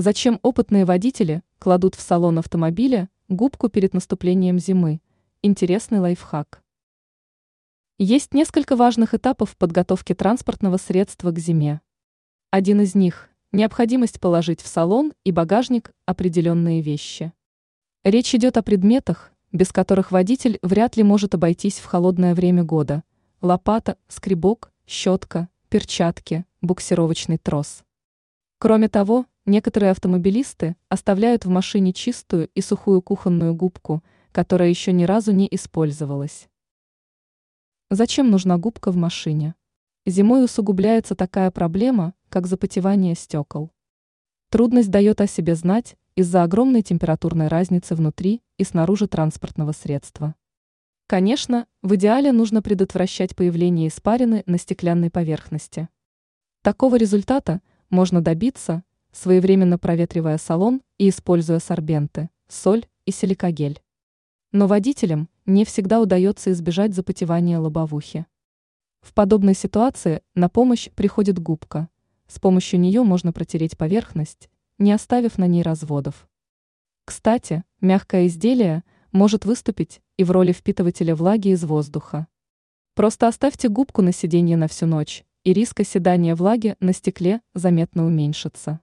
Зачем опытные водители кладут в салон автомобиля губку перед наступлением зимы? Интересный лайфхак. Есть несколько важных этапов подготовки транспортного средства к зиме. Один из них – необходимость положить в салон и багажник определенные вещи. Речь идет о предметах, без которых водитель вряд ли может обойтись в холодное время года – лопата, скребок, щетка, перчатки, буксировочный трос. Кроме того, некоторые автомобилисты оставляют в машине чистую и сухую кухонную губку, которая еще ни разу не использовалась. Зачем нужна губка в машине? Зимой усугубляется такая проблема, как запотевание стекол. Трудность дает о себе знать из-за огромной температурной разницы внутри и снаружи транспортного средства. Конечно, в идеале нужно предотвращать появление испарины на стеклянной поверхности. Такого результата можно добиться, своевременно проветривая салон и используя сорбенты, соль и силикогель. Но водителям не всегда удается избежать запотевания лобовухи. В подобной ситуации на помощь приходит губка. С помощью нее можно протереть поверхность, не оставив на ней разводов. Кстати, мягкое изделие может выступить и в роли впитывателя влаги из воздуха. Просто оставьте губку на сиденье на всю ночь, и риск оседания влаги на стекле заметно уменьшится.